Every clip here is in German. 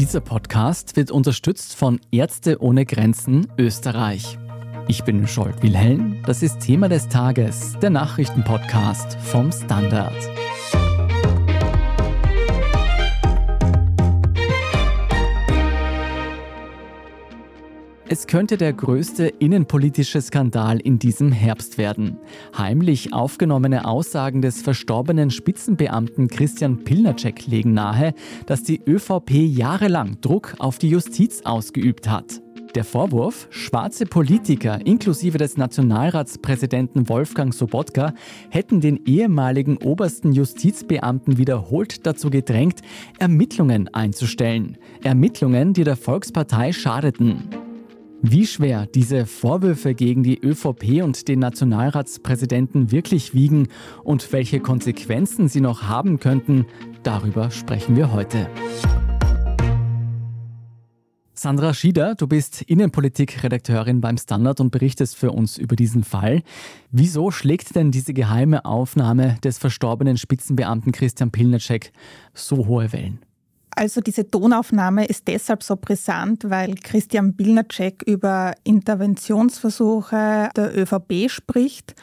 Dieser Podcast wird unterstützt von Ärzte ohne Grenzen Österreich. Ich bin Scholt Wilhelm, das ist Thema des Tages, der Nachrichtenpodcast vom Standard. Es könnte der größte innenpolitische Skandal in diesem Herbst werden. Heimlich aufgenommene Aussagen des verstorbenen Spitzenbeamten Christian Pilnacek legen nahe, dass die ÖVP jahrelang Druck auf die Justiz ausgeübt hat. Der Vorwurf, schwarze Politiker inklusive des Nationalratspräsidenten Wolfgang Sobotka hätten den ehemaligen obersten Justizbeamten wiederholt dazu gedrängt, Ermittlungen einzustellen. Ermittlungen, die der Volkspartei schadeten. Wie schwer diese Vorwürfe gegen die ÖVP und den Nationalratspräsidenten wirklich wiegen und welche Konsequenzen sie noch haben könnten, darüber sprechen wir heute. Sandra Schieder, du bist Innenpolitik-Redakteurin beim Standard und berichtest für uns über diesen Fall. Wieso schlägt denn diese geheime Aufnahme des verstorbenen Spitzenbeamten Christian Pilnacek so hohe Wellen? Also diese Tonaufnahme ist deshalb so brisant, weil Christian Bilnacek über Interventionsversuche der ÖVP spricht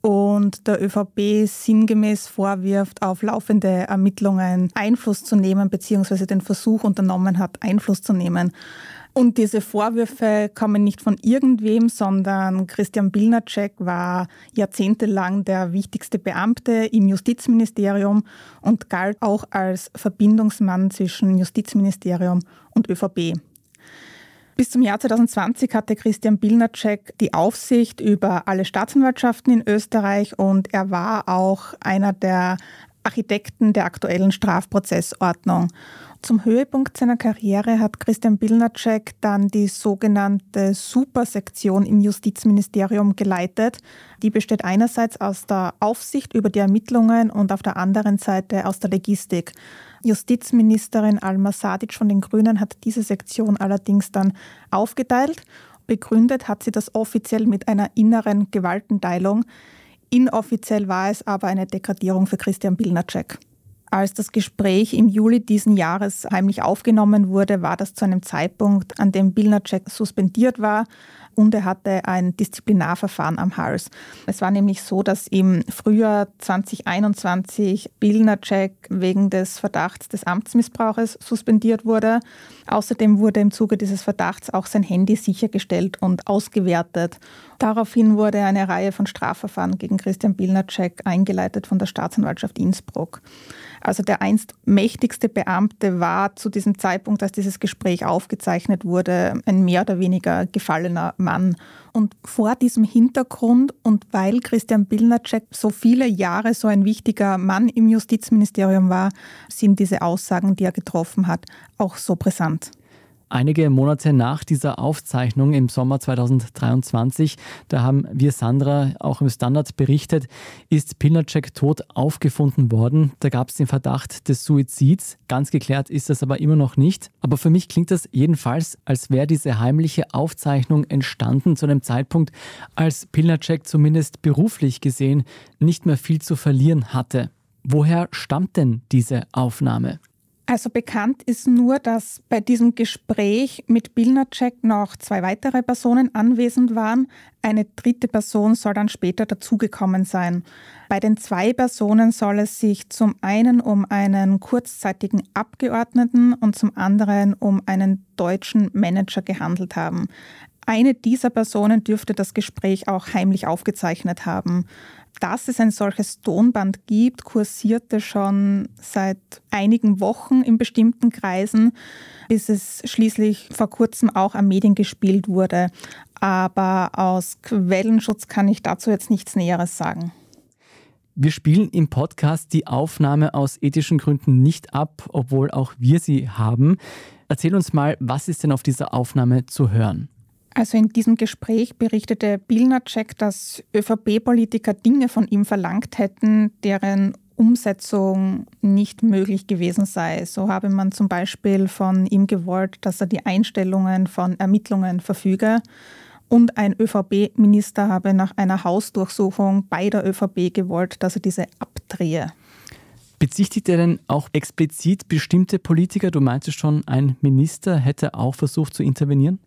und der ÖVP sinngemäß vorwirft, auf laufende Ermittlungen Einfluss zu nehmen, beziehungsweise den Versuch unternommen hat, Einfluss zu nehmen. Und diese Vorwürfe kommen nicht von irgendwem, sondern Christian Bilnacek war jahrzehntelang der wichtigste Beamte im Justizministerium und galt auch als Verbindungsmann zwischen Justizministerium und ÖVP. Bis zum Jahr 2020 hatte Christian Bilnacek die Aufsicht über alle Staatsanwaltschaften in Österreich und er war auch einer der Architekten der aktuellen Strafprozessordnung. Zum Höhepunkt seiner Karriere hat Christian Bilnacek dann die sogenannte Supersektion im Justizministerium geleitet. Die besteht einerseits aus der Aufsicht über die Ermittlungen und auf der anderen Seite aus der Logistik. Justizministerin Alma Sadic von den Grünen hat diese Sektion allerdings dann aufgeteilt. Begründet hat sie das offiziell mit einer inneren Gewaltenteilung. Inoffiziell war es aber eine Degradierung für Christian Bilnacek. Als das Gespräch im Juli diesen Jahres heimlich aufgenommen wurde, war das zu einem Zeitpunkt, an dem Bilnacek suspendiert war und er hatte ein Disziplinarverfahren am Hals. Es war nämlich so, dass im Frühjahr 2021 Bilnacek wegen des Verdachts des Amtsmissbrauches suspendiert wurde. Außerdem wurde im Zuge dieses Verdachts auch sein Handy sichergestellt und ausgewertet. Daraufhin wurde eine Reihe von Strafverfahren gegen Christian Bilnacek eingeleitet von der Staatsanwaltschaft Innsbruck. Also der einst mächtigste Beamte war zu diesem Zeitpunkt, als dieses Gespräch aufgezeichnet wurde, ein mehr oder weniger gefallener Mann. Und vor diesem Hintergrund und weil Christian Bilnacek so viele Jahre so ein wichtiger Mann im Justizministerium war, sind diese Aussagen, die er getroffen hat, auch so brisant. Einige Monate nach dieser Aufzeichnung im Sommer 2023, da haben wir Sandra auch im Standard berichtet, ist Pilnacek tot aufgefunden worden. Da gab es den Verdacht des Suizids. Ganz geklärt ist das aber immer noch nicht. Aber für mich klingt das jedenfalls, als wäre diese heimliche Aufzeichnung entstanden zu einem Zeitpunkt, als Pilnacek zumindest beruflich gesehen nicht mehr viel zu verlieren hatte. Woher stammt denn diese Aufnahme? Also bekannt ist nur, dass bei diesem Gespräch mit Bilnacek noch zwei weitere Personen anwesend waren. Eine dritte Person soll dann später dazugekommen sein. Bei den zwei Personen soll es sich zum einen um einen kurzzeitigen Abgeordneten und zum anderen um einen deutschen Manager gehandelt haben. Eine dieser Personen dürfte das Gespräch auch heimlich aufgezeichnet haben. Dass es ein solches Tonband gibt, kursierte schon seit einigen Wochen in bestimmten Kreisen, bis es schließlich vor kurzem auch an Medien gespielt wurde. Aber aus Quellenschutz kann ich dazu jetzt nichts Näheres sagen. Wir spielen im Podcast die Aufnahme aus ethischen Gründen nicht ab, obwohl auch wir sie haben. Erzähl uns mal, was ist denn auf dieser Aufnahme zu hören? Also in diesem Gespräch berichtete Bilnacek, dass ÖVP-Politiker Dinge von ihm verlangt hätten, deren Umsetzung nicht möglich gewesen sei. So habe man zum Beispiel von ihm gewollt, dass er die Einstellungen von Ermittlungen verfüge. Und ein ÖVP-Minister habe nach einer Hausdurchsuchung bei der ÖVP gewollt, dass er diese abdrehe. Bezichtigt er denn auch explizit bestimmte Politiker? Du meintest schon, ein Minister hätte auch versucht zu intervenieren?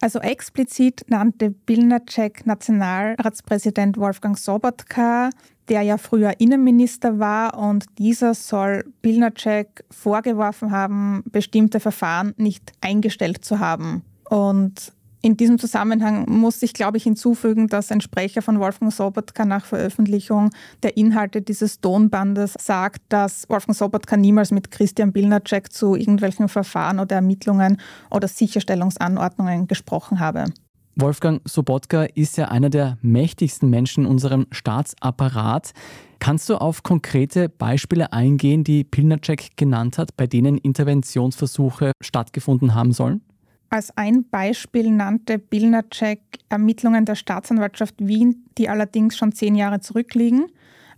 Also explizit nannte Bilnacek Nationalratspräsident Wolfgang Sobotka, der ja früher Innenminister war und dieser soll Bilnacek vorgeworfen haben, bestimmte Verfahren nicht eingestellt zu haben. Und in diesem Zusammenhang muss ich, glaube ich, hinzufügen, dass ein Sprecher von Wolfgang Sobotka nach Veröffentlichung der Inhalte dieses Tonbandes sagt, dass Wolfgang Sobotka niemals mit Christian Bilnacek zu irgendwelchen Verfahren oder Ermittlungen oder Sicherstellungsanordnungen gesprochen habe. Wolfgang Sobotka ist ja einer der mächtigsten Menschen in unserem Staatsapparat. Kannst du auf konkrete Beispiele eingehen, die Pilnacek genannt hat, bei denen Interventionsversuche stattgefunden haben sollen? Als ein Beispiel nannte Bilnacek Ermittlungen der Staatsanwaltschaft Wien, die allerdings schon zehn Jahre zurückliegen.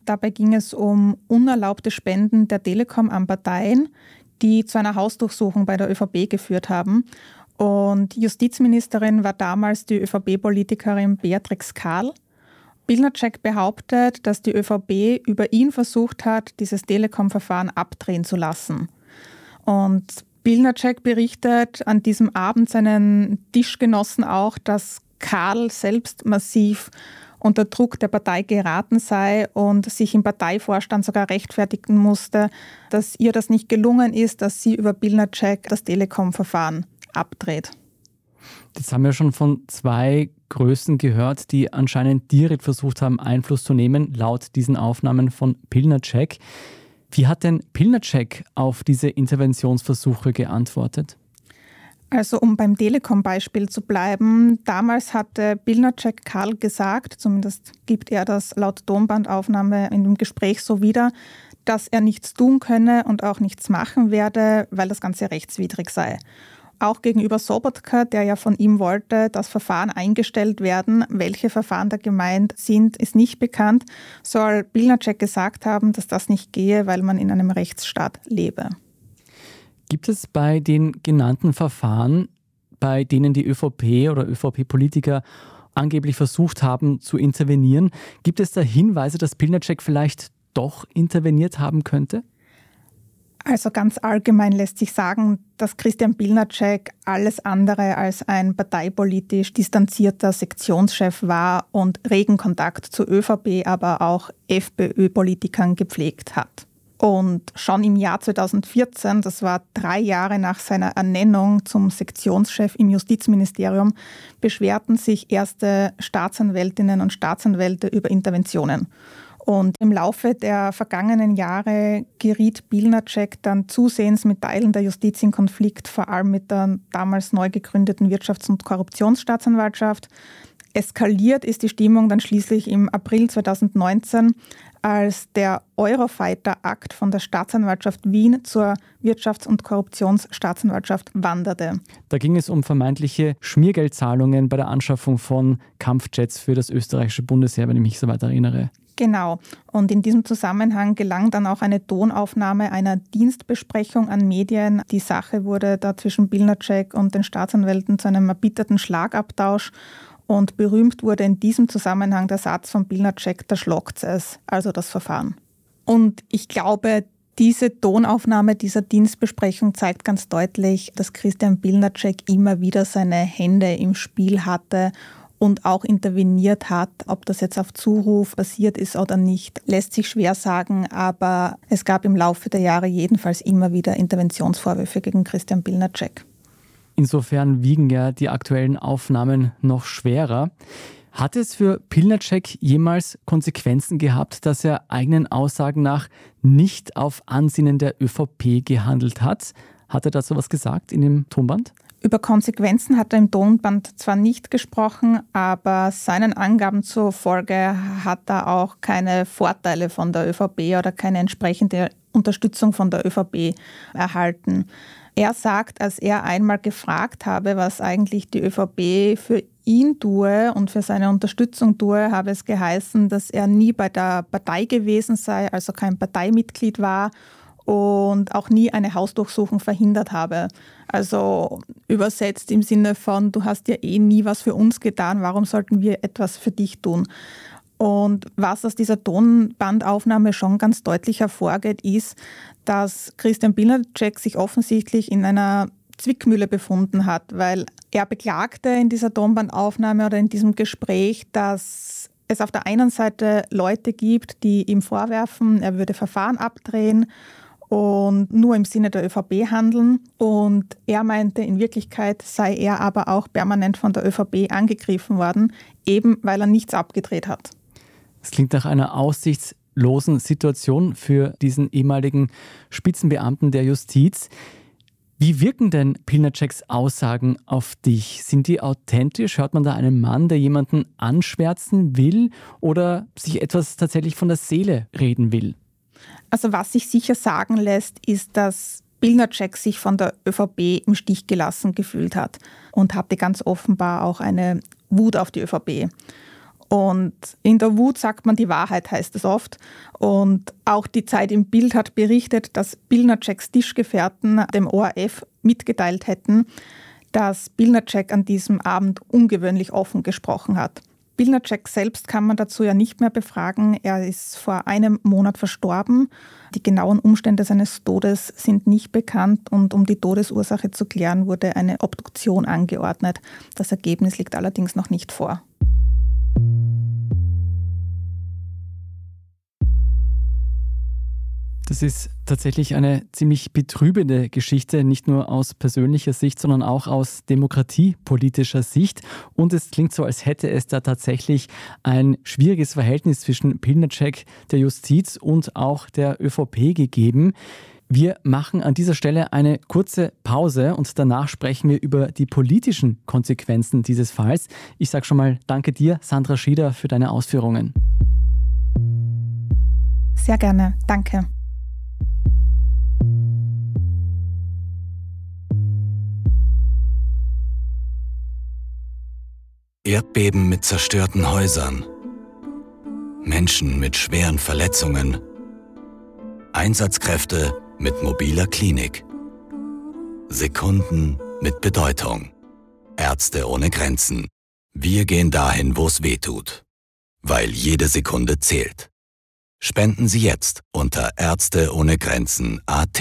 Dabei ging es um unerlaubte Spenden der Telekom an Parteien, die zu einer Hausdurchsuchung bei der ÖVP geführt haben. Und Justizministerin war damals die ÖVP-Politikerin Beatrix Karl. Bilnacek behauptet, dass die ÖVP über ihn versucht hat, dieses Telekom-Verfahren abdrehen zu lassen. Und Bilnacek berichtet an diesem Abend seinen Tischgenossen auch, dass Karl selbst massiv unter Druck der Partei geraten sei und sich im Parteivorstand sogar rechtfertigen musste, dass ihr das nicht gelungen ist, dass sie über Bilnacek das Telekom-Verfahren abdreht. Jetzt haben wir schon von zwei Größen gehört, die anscheinend direkt versucht haben, Einfluss zu nehmen, laut diesen Aufnahmen von Pilnacek. Wie hat denn Pilnacek auf diese Interventionsversuche geantwortet? Also um beim Telekom-Beispiel zu bleiben, damals hatte Pilnacek Karl gesagt, zumindest gibt er das laut Tonbandaufnahme in dem Gespräch so wieder, dass er nichts tun könne und auch nichts machen werde, weil das Ganze rechtswidrig sei. Auch gegenüber Sobotka, der ja von ihm wollte, dass Verfahren eingestellt werden. Welche Verfahren da gemeint sind, ist nicht bekannt. Soll Bilnacek gesagt haben, dass das nicht gehe, weil man in einem Rechtsstaat lebe. Gibt es bei den genannten Verfahren, bei denen die ÖVP oder ÖVP-Politiker angeblich versucht haben zu intervenieren, gibt es da Hinweise, dass Pilnacek vielleicht doch interveniert haben könnte? Also ganz allgemein lässt sich sagen, dass Christian Bilnacek alles andere als ein parteipolitisch distanzierter Sektionschef war und regen Kontakt zu ÖVP, aber auch FPÖ-Politikern gepflegt hat. Und schon im Jahr 2014, das war drei Jahre nach seiner Ernennung zum Sektionschef im Justizministerium, beschwerten sich erste Staatsanwältinnen und Staatsanwälte über Interventionen. Und im Laufe der vergangenen Jahre geriet Bilnacek dann zusehends mit Teilen der Justiz in Konflikt, vor allem mit der damals neu gegründeten Wirtschafts- und Korruptionsstaatsanwaltschaft. Eskaliert ist die Stimmung dann schließlich im April 2019, als der Eurofighter-Akt von der Staatsanwaltschaft Wien zur Wirtschafts- und Korruptionsstaatsanwaltschaft wanderte. Da ging es um vermeintliche Schmiergeldzahlungen bei der Anschaffung von Kampfjets für das österreichische Bundesheer, wenn ich mich so weit erinnere. Genau. Und in diesem Zusammenhang gelang dann auch eine Tonaufnahme einer Dienstbesprechung an Medien. Die Sache wurde da zwischen Bilnacek und den Staatsanwälten zu einem erbitterten Schlagabtausch. Und berühmt wurde in diesem Zusammenhang der Satz von Bilnacek, da schlockt es, also das Verfahren. Und ich glaube, diese Tonaufnahme dieser Dienstbesprechung zeigt ganz deutlich, dass Christian Bilnacek immer wieder seine Hände im Spiel hatte und auch interveniert hat. Ob das jetzt auf Zuruf passiert ist oder nicht, lässt sich schwer sagen, aber es gab im Laufe der Jahre jedenfalls immer wieder Interventionsvorwürfe gegen Christian Bilnacek. Insofern wiegen ja die aktuellen Aufnahmen noch schwerer. Hat es für Pilnacek jemals Konsequenzen gehabt, dass er eigenen Aussagen nach nicht auf Ansinnen der ÖVP gehandelt hat? Hat er dazu was gesagt in dem Tonband? Über Konsequenzen hat er im Tonband zwar nicht gesprochen, aber seinen Angaben zufolge hat er auch keine Vorteile von der ÖVP oder keine entsprechende Unterstützung von der ÖVP erhalten. Er sagt, als er einmal gefragt habe, was eigentlich die ÖVP für ihn tue und für seine Unterstützung tue, habe es geheißen, dass er nie bei der Partei gewesen sei, also kein Parteimitglied war und auch nie eine Hausdurchsuchung verhindert habe. Also übersetzt im Sinne von, du hast ja eh nie was für uns getan, warum sollten wir etwas für dich tun? Und was aus dieser Tonbandaufnahme schon ganz deutlich hervorgeht, ist, dass Christian Bilnacek sich offensichtlich in einer Zwickmühle befunden hat, weil er beklagte in dieser Tonbandaufnahme oder in diesem Gespräch, dass es auf der einen Seite Leute gibt, die ihm vorwerfen, er würde Verfahren abdrehen und nur im Sinne der ÖVP handeln. Und er meinte, in Wirklichkeit sei er aber auch permanent von der ÖVP angegriffen worden, eben weil er nichts abgedreht hat. Es klingt nach einer aussichtslosen Situation für diesen ehemaligen Spitzenbeamten der Justiz. Wie wirken denn Pilnaceks Aussagen auf dich? Sind die authentisch? Hört man da einen Mann, der jemanden anschwärzen will oder sich etwas tatsächlich von der Seele reden will? Also was sich sicher sagen lässt, ist, dass Pilnacek sich von der ÖVP im Stich gelassen gefühlt hat und hatte ganz offenbar auch eine Wut auf die ÖVP. Und in der Wut sagt man die Wahrheit, heißt es oft. Und auch die Zeit im Bild hat berichtet, dass Bilnaceks Tischgefährten dem ORF mitgeteilt hätten, dass Bilnacek an diesem Abend ungewöhnlich offen gesprochen hat. Bilnacek selbst kann man dazu ja nicht mehr befragen. Er ist vor einem Monat verstorben. Die genauen Umstände seines Todes sind nicht bekannt und um die Todesursache zu klären, wurde eine Obduktion angeordnet. Das Ergebnis liegt allerdings noch nicht vor. Das ist tatsächlich eine ziemlich betrübende Geschichte, nicht nur aus persönlicher Sicht, sondern auch aus demokratiepolitischer Sicht. Und es klingt so, als hätte es da tatsächlich ein schwieriges Verhältnis zwischen Pilnacek, der Justiz und auch der ÖVP gegeben. Wir machen an dieser Stelle eine kurze Pause und danach sprechen wir über die politischen Konsequenzen dieses Falls. Ich sage schon mal Danke dir, Sandra Schieder, für deine Ausführungen. Sehr gerne, danke. Erdbeben mit zerstörten Häusern, Menschen mit schweren Verletzungen, Einsatzkräfte mit mobiler Klinik, Sekunden mit Bedeutung, Ärzte ohne Grenzen. Wir gehen dahin, wo es weh tut, weil jede Sekunde zählt. Spenden Sie jetzt unter Ärzte ohne Grenzen AT.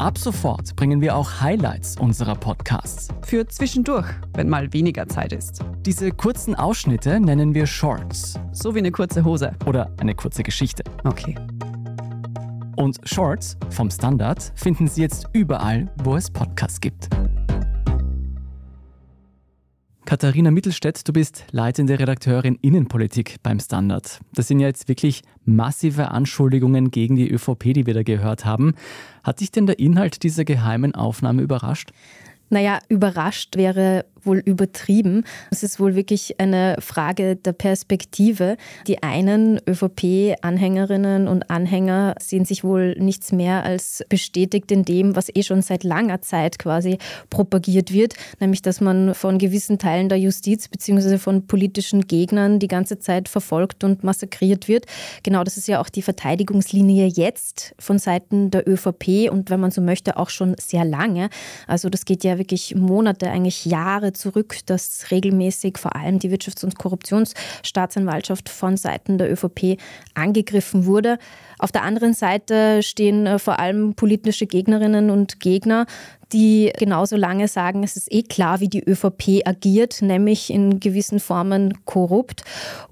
Ab sofort bringen wir auch Highlights unserer Podcasts. Für zwischendurch, wenn mal weniger Zeit ist. Diese kurzen Ausschnitte nennen wir Shorts. So wie eine kurze Hose. Oder eine kurze Geschichte. Okay. Und Shorts vom Standard finden Sie jetzt überall, wo es Podcasts gibt. Katharina Mittelstädt, du bist leitende Redakteurin Innenpolitik beim Standard. Das sind ja jetzt wirklich massive Anschuldigungen gegen die ÖVP, die wir da gehört haben. Hat dich denn der Inhalt dieser geheimen Aufnahme überrascht? Naja, überrascht wäre wohl übertrieben. Es ist wohl wirklich eine Frage der Perspektive. Die einen ÖVP-Anhängerinnen und Anhänger sehen sich wohl nichts mehr als bestätigt in dem, was eh schon seit langer Zeit quasi propagiert wird, nämlich dass man von gewissen Teilen der Justiz bzw. von politischen Gegnern die ganze Zeit verfolgt und massakriert wird. Genau das ist ja auch die Verteidigungslinie jetzt von Seiten der ÖVP und wenn man so möchte auch schon sehr lange. Also das geht ja wirklich Monate, eigentlich Jahre zurück, dass regelmäßig vor allem die Wirtschafts- und Korruptionsstaatsanwaltschaft von Seiten der ÖVP angegriffen wurde. Auf der anderen Seite stehen äh, vor allem politische Gegnerinnen und Gegner, die genauso lange sagen, es ist eh klar, wie die ÖVP agiert, nämlich in gewissen Formen korrupt.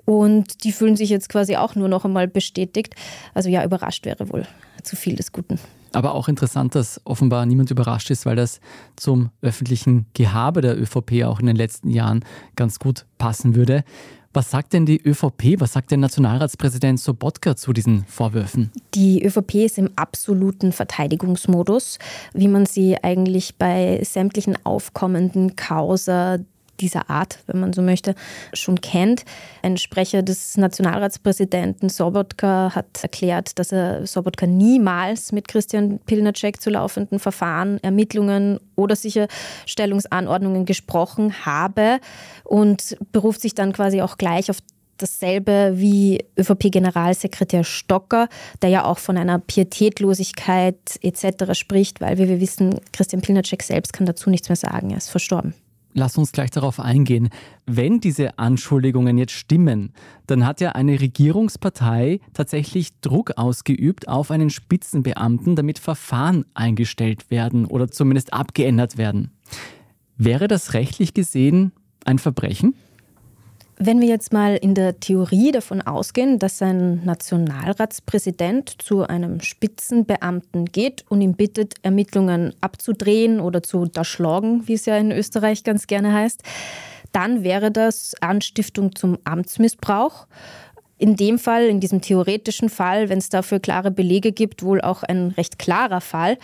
Und die fühlen sich jetzt quasi auch nur noch einmal bestätigt. Also ja, überrascht wäre wohl zu viel des Guten. Aber auch interessant, dass offenbar niemand überrascht ist, weil das zum öffentlichen Gehabe der ÖVP auch in den letzten Jahren ganz gut passen würde. Was sagt denn die ÖVP, was sagt der Nationalratspräsident Sobotka zu diesen Vorwürfen? Die ÖVP ist im absoluten Verteidigungsmodus, wie man sie eigentlich bei sämtlichen aufkommenden Causa dieser Art, wenn man so möchte, schon kennt. Ein Sprecher des Nationalratspräsidenten Sobotka hat erklärt, dass er Sobotka niemals mit Christian Pilnacek zu laufenden Verfahren, Ermittlungen oder Sicherstellungsanordnungen gesprochen habe und beruft sich dann quasi auch gleich auf dasselbe wie ÖVP-Generalsekretär Stocker, der ja auch von einer Pietätlosigkeit etc. spricht, weil wie wir wissen, Christian Pilnacek selbst kann dazu nichts mehr sagen, er ist verstorben. Lass uns gleich darauf eingehen. Wenn diese Anschuldigungen jetzt stimmen, dann hat ja eine Regierungspartei tatsächlich Druck ausgeübt auf einen Spitzenbeamten, damit Verfahren eingestellt werden oder zumindest abgeändert werden. Wäre das rechtlich gesehen ein Verbrechen? Wenn wir jetzt mal in der Theorie davon ausgehen, dass ein Nationalratspräsident zu einem Spitzenbeamten geht und ihm bittet, Ermittlungen abzudrehen oder zu unterschlagen, wie es ja in Österreich ganz gerne heißt, dann wäre das Anstiftung zum Amtsmissbrauch. In dem Fall, in diesem theoretischen Fall, wenn es dafür klare Belege gibt, wohl auch ein recht klarer Fall.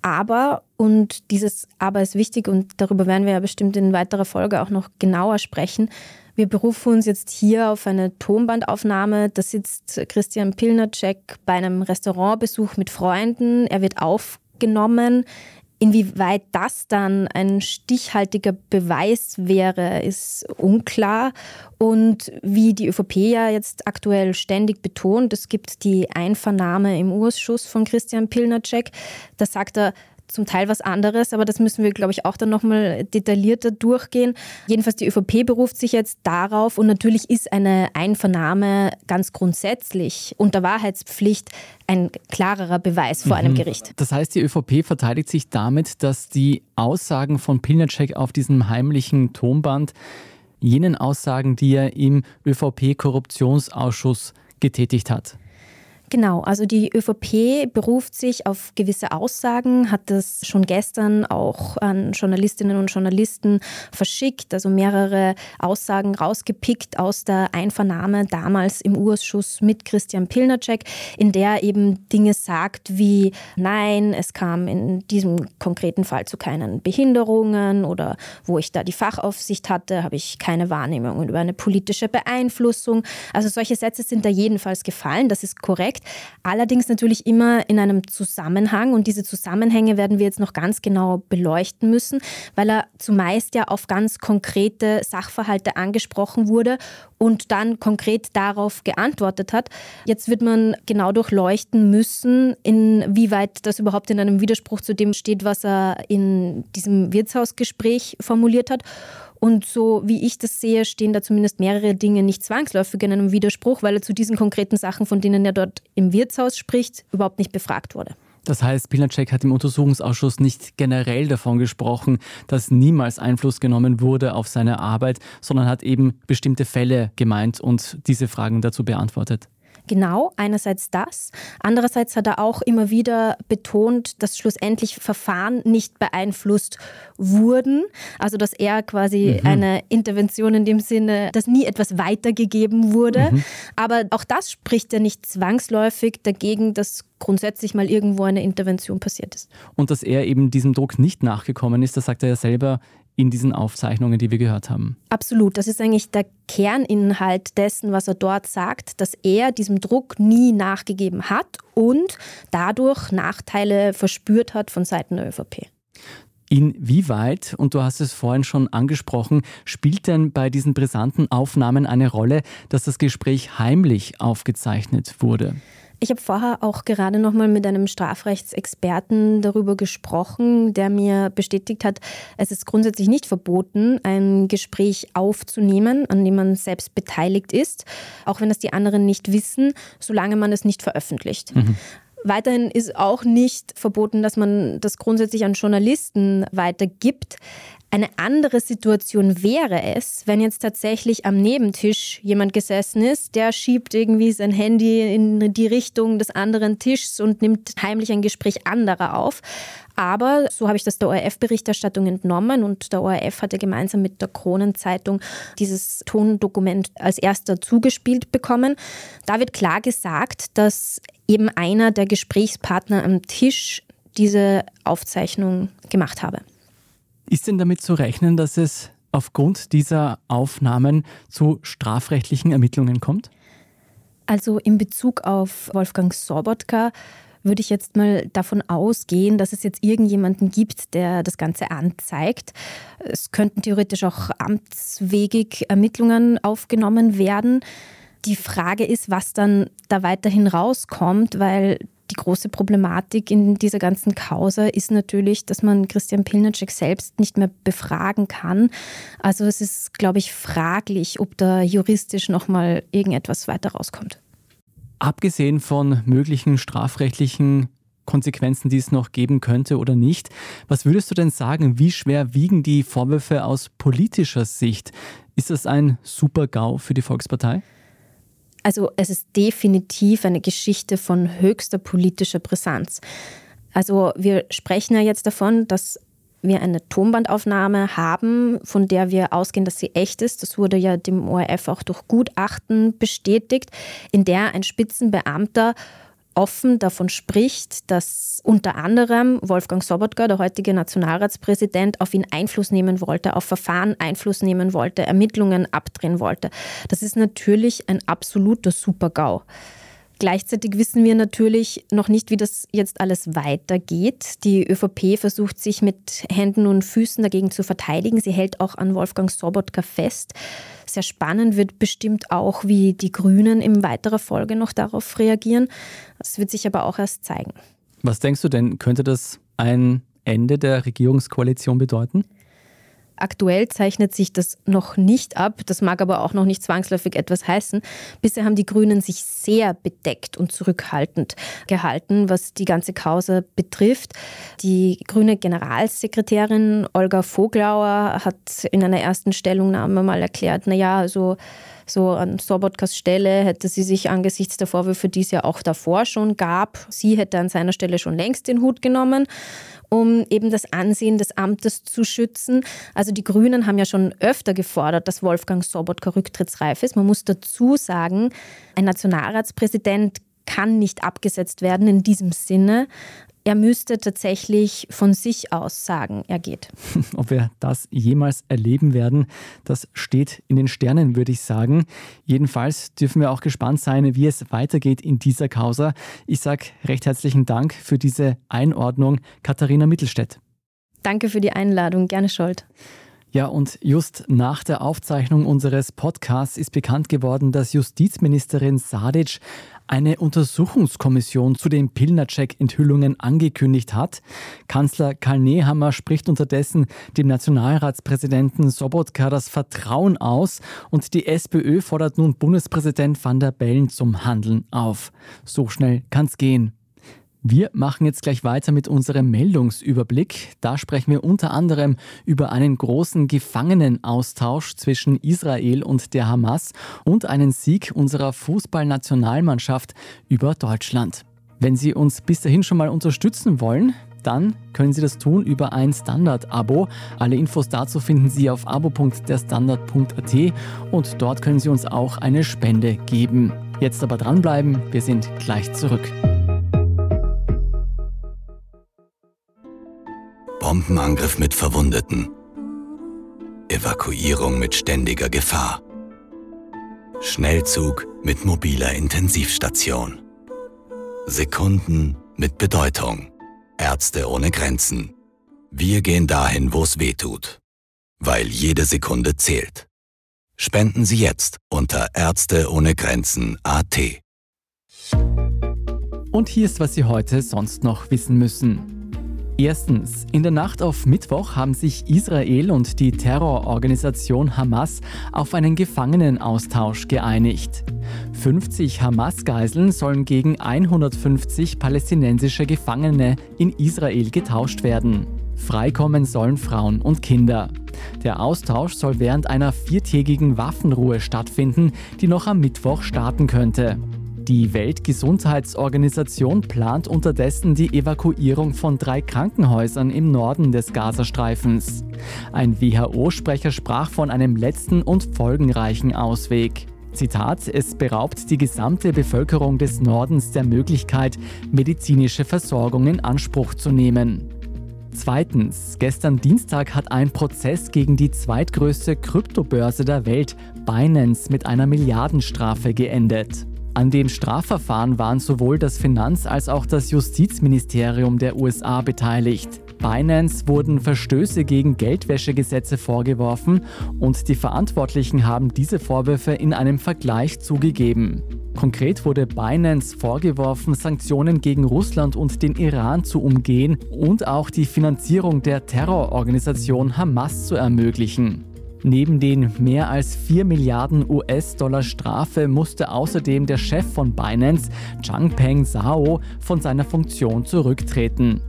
Aber, und dieses Aber ist wichtig und darüber werden wir ja bestimmt in weiterer Folge auch noch genauer sprechen, wir berufen uns jetzt hier auf eine Tonbandaufnahme. Da sitzt Christian Pilnacek bei einem Restaurantbesuch mit Freunden. Er wird aufgenommen. Inwieweit das dann ein stichhaltiger Beweis wäre, ist unklar. Und wie die ÖVP ja jetzt aktuell ständig betont, es gibt die Einvernahme im Ausschuss von Christian Pilnacek. Da sagt er, zum Teil was anderes, aber das müssen wir, glaube ich, auch dann nochmal detaillierter durchgehen. Jedenfalls die ÖVP beruft sich jetzt darauf und natürlich ist eine Einvernahme ganz grundsätzlich unter Wahrheitspflicht ein klarerer Beweis vor mhm. einem Gericht. Das heißt, die ÖVP verteidigt sich damit, dass die Aussagen von Pilnacek auf diesem heimlichen Tonband jenen Aussagen, die er im ÖVP-Korruptionsausschuss getätigt hat. Genau, also die ÖVP beruft sich auf gewisse Aussagen, hat das schon gestern auch an Journalistinnen und Journalisten verschickt, also mehrere Aussagen rausgepickt aus der Einvernahme damals im Urschuss mit Christian Pilnacek, in der eben Dinge sagt wie, nein, es kam in diesem konkreten Fall zu keinen Behinderungen oder wo ich da die Fachaufsicht hatte, habe ich keine Wahrnehmung über eine politische Beeinflussung. Also solche Sätze sind da jedenfalls gefallen, das ist korrekt. Allerdings natürlich immer in einem Zusammenhang und diese Zusammenhänge werden wir jetzt noch ganz genau beleuchten müssen, weil er zumeist ja auf ganz konkrete Sachverhalte angesprochen wurde und dann konkret darauf geantwortet hat. Jetzt wird man genau durchleuchten müssen, inwieweit das überhaupt in einem Widerspruch zu dem steht, was er in diesem Wirtshausgespräch formuliert hat. Und so wie ich das sehe, stehen da zumindest mehrere Dinge nicht zwangsläufig in einem Widerspruch, weil er zu diesen konkreten Sachen, von denen er dort im Wirtshaus spricht, überhaupt nicht befragt wurde. Das heißt, Pilnacek hat im Untersuchungsausschuss nicht generell davon gesprochen, dass niemals Einfluss genommen wurde auf seine Arbeit, sondern hat eben bestimmte Fälle gemeint und diese Fragen dazu beantwortet. Genau, einerseits das. Andererseits hat er auch immer wieder betont, dass schlussendlich Verfahren nicht beeinflusst wurden. Also, dass er quasi mhm. eine Intervention in dem Sinne, dass nie etwas weitergegeben wurde. Mhm. Aber auch das spricht ja nicht zwangsläufig dagegen, dass grundsätzlich mal irgendwo eine Intervention passiert ist. Und dass er eben diesem Druck nicht nachgekommen ist, das sagt er ja selber in diesen Aufzeichnungen, die wir gehört haben. Absolut. Das ist eigentlich der Kerninhalt dessen, was er dort sagt, dass er diesem Druck nie nachgegeben hat und dadurch Nachteile verspürt hat von Seiten der ÖVP. Inwieweit, und du hast es vorhin schon angesprochen, spielt denn bei diesen brisanten Aufnahmen eine Rolle, dass das Gespräch heimlich aufgezeichnet wurde? Ich habe vorher auch gerade noch mal mit einem Strafrechtsexperten darüber gesprochen, der mir bestätigt hat, es ist grundsätzlich nicht verboten, ein Gespräch aufzunehmen, an dem man selbst beteiligt ist, auch wenn das die anderen nicht wissen, solange man es nicht veröffentlicht. Mhm. Weiterhin ist auch nicht verboten, dass man das grundsätzlich an Journalisten weitergibt. Eine andere Situation wäre es, wenn jetzt tatsächlich am Nebentisch jemand gesessen ist, der schiebt irgendwie sein Handy in die Richtung des anderen Tischs und nimmt heimlich ein Gespräch anderer auf. Aber so habe ich das der ORF-Berichterstattung entnommen und der ORF hatte gemeinsam mit der Kronenzeitung dieses Tondokument als erster zugespielt bekommen. Da wird klar gesagt, dass eben einer der Gesprächspartner am Tisch diese Aufzeichnung gemacht habe. Ist denn damit zu rechnen, dass es aufgrund dieser Aufnahmen zu strafrechtlichen Ermittlungen kommt? Also in Bezug auf Wolfgang Sobotka würde ich jetzt mal davon ausgehen, dass es jetzt irgendjemanden gibt, der das Ganze anzeigt. Es könnten theoretisch auch amtswegig Ermittlungen aufgenommen werden. Die Frage ist, was dann da weiterhin rauskommt, weil die große Problematik in dieser ganzen Causa ist natürlich, dass man Christian Pilnacek selbst nicht mehr befragen kann. Also es ist, glaube ich, fraglich, ob da juristisch nochmal irgendetwas weiter rauskommt. Abgesehen von möglichen strafrechtlichen Konsequenzen, die es noch geben könnte oder nicht, was würdest du denn sagen, wie schwer wiegen die Vorwürfe aus politischer Sicht? Ist das ein Super-GAU für die Volkspartei? Also es ist definitiv eine Geschichte von höchster politischer Brisanz. Also wir sprechen ja jetzt davon, dass wir eine Tonbandaufnahme haben, von der wir ausgehen, dass sie echt ist. Das wurde ja dem ORF auch durch Gutachten bestätigt, in der ein Spitzenbeamter offen davon spricht, dass unter anderem Wolfgang Sobotka, der heutige Nationalratspräsident, auf ihn Einfluss nehmen wollte, auf Verfahren Einfluss nehmen wollte, Ermittlungen abdrehen wollte. Das ist natürlich ein absoluter Super-GAU. Gleichzeitig wissen wir natürlich noch nicht, wie das jetzt alles weitergeht. Die ÖVP versucht sich mit Händen und Füßen dagegen zu verteidigen. Sie hält auch an Wolfgang Sobotka fest. Sehr spannend wird bestimmt auch, wie die Grünen in weiterer Folge noch darauf reagieren. Das wird sich aber auch erst zeigen. Was denkst du denn, könnte das ein Ende der Regierungskoalition bedeuten? Aktuell zeichnet sich das noch nicht ab. Das mag aber auch noch nicht zwangsläufig etwas heißen. Bisher haben die Grünen sich sehr bedeckt und zurückhaltend gehalten, was die ganze Causa betrifft. Die grüne Generalsekretärin Olga Voglauer hat in einer ersten Stellungnahme mal erklärt, naja, also so an Sobotkas Stelle hätte sie sich angesichts der Vorwürfe, die es ja auch davor schon gab, sie hätte an seiner Stelle schon längst den Hut genommen um eben das Ansehen des Amtes zu schützen. Also die Grünen haben ja schon öfter gefordert, dass Wolfgang Sobotka rücktrittsreif ist. Man muss dazu sagen, ein Nationalratspräsident kann nicht abgesetzt werden in diesem Sinne er müsste tatsächlich von sich aus sagen, er geht. Ob wir das jemals erleben werden, das steht in den Sternen, würde ich sagen. Jedenfalls dürfen wir auch gespannt sein, wie es weitergeht in dieser Causa. Ich sage recht herzlichen Dank für diese Einordnung, Katharina Mittelstädt. Danke für die Einladung, gerne Scholt. Ja, und just nach der Aufzeichnung unseres Podcasts ist bekannt geworden, dass Justizministerin Sadic eine Untersuchungskommission zu den Pilnacek-Enthüllungen angekündigt hat. Kanzler Karl Nehammer spricht unterdessen dem Nationalratspräsidenten Sobotka das Vertrauen aus und die SPÖ fordert nun Bundespräsident van der Bellen zum Handeln auf. So schnell kann's gehen. Wir machen jetzt gleich weiter mit unserem Meldungsüberblick. Da sprechen wir unter anderem über einen großen Gefangenenaustausch zwischen Israel und der Hamas und einen Sieg unserer Fußballnationalmannschaft über Deutschland. Wenn Sie uns bis dahin schon mal unterstützen wollen, dann können Sie das tun über ein Standard-Abo. Alle Infos dazu finden Sie auf abo.derstandard.at und dort können Sie uns auch eine Spende geben. Jetzt aber dranbleiben, wir sind gleich zurück. Bombenangriff mit Verwundeten. Evakuierung mit ständiger Gefahr. Schnellzug mit mobiler Intensivstation. Sekunden mit Bedeutung. Ärzte ohne Grenzen. Wir gehen dahin, wo es weh tut. Weil jede Sekunde zählt. Spenden Sie jetzt unter Ärzte ohne Grenzen AT. Und hier ist, was Sie heute sonst noch wissen müssen. Erstens, in der Nacht auf Mittwoch haben sich Israel und die Terrororganisation Hamas auf einen Gefangenenaustausch geeinigt. 50 Hamas-Geiseln sollen gegen 150 palästinensische Gefangene in Israel getauscht werden. Freikommen sollen Frauen und Kinder. Der Austausch soll während einer viertägigen Waffenruhe stattfinden, die noch am Mittwoch starten könnte. Die Weltgesundheitsorganisation plant unterdessen die Evakuierung von drei Krankenhäusern im Norden des Gazastreifens. Ein WHO-Sprecher sprach von einem letzten und folgenreichen Ausweg. Zitat, es beraubt die gesamte Bevölkerung des Nordens der Möglichkeit, medizinische Versorgung in Anspruch zu nehmen. Zweitens, gestern Dienstag hat ein Prozess gegen die zweitgrößte Kryptobörse der Welt, Binance, mit einer Milliardenstrafe geendet. An dem Strafverfahren waren sowohl das Finanz- als auch das Justizministerium der USA beteiligt. Binance wurden Verstöße gegen Geldwäschegesetze vorgeworfen und die Verantwortlichen haben diese Vorwürfe in einem Vergleich zugegeben. Konkret wurde Binance vorgeworfen, Sanktionen gegen Russland und den Iran zu umgehen und auch die Finanzierung der Terrororganisation Hamas zu ermöglichen. Neben den mehr als 4 Milliarden US-Dollar Strafe musste außerdem der Chef von Binance, Changpeng Zhao, von seiner Funktion zurücktreten.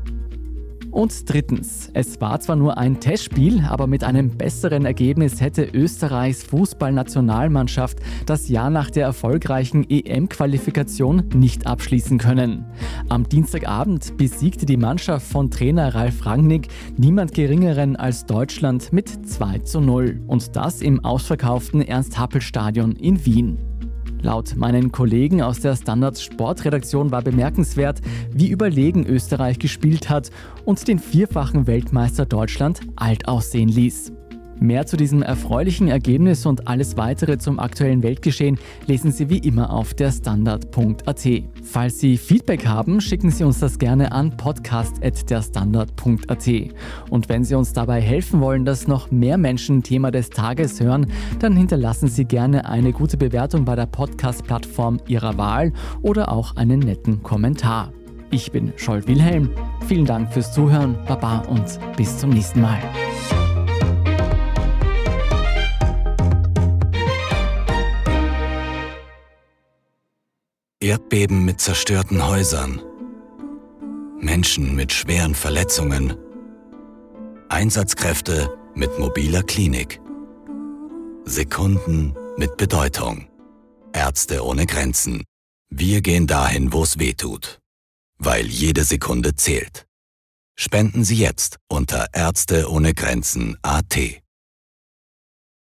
Und drittens, es war zwar nur ein Testspiel, aber mit einem besseren Ergebnis hätte Österreichs Fußballnationalmannschaft das Jahr nach der erfolgreichen EM-Qualifikation nicht abschließen können. Am Dienstagabend besiegte die Mannschaft von Trainer Ralf Rangnick niemand geringeren als Deutschland mit 2 zu 0 und das im ausverkauften Ernst-Happel-Stadion in Wien. Laut meinen Kollegen aus der Standards Sportredaktion war bemerkenswert, wie überlegen Österreich gespielt hat und den vierfachen Weltmeister Deutschland alt aussehen ließ. Mehr zu diesem erfreulichen Ergebnis und alles weitere zum aktuellen Weltgeschehen lesen Sie wie immer auf der Standard.at. Falls Sie Feedback haben, schicken Sie uns das gerne an podcast.derstandard.at. Und wenn Sie uns dabei helfen wollen, dass noch mehr Menschen Thema des Tages hören, dann hinterlassen Sie gerne eine gute Bewertung bei der Podcast-Plattform Ihrer Wahl oder auch einen netten Kommentar. Ich bin Scholt Wilhelm. Vielen Dank fürs Zuhören, Baba und bis zum nächsten Mal. Erdbeben mit zerstörten Häusern, Menschen mit schweren Verletzungen, Einsatzkräfte mit mobiler Klinik, Sekunden mit Bedeutung, Ärzte ohne Grenzen. Wir gehen dahin, wo es weh tut, weil jede Sekunde zählt. Spenden Sie jetzt unter Ärzte ohne Grenzen AT.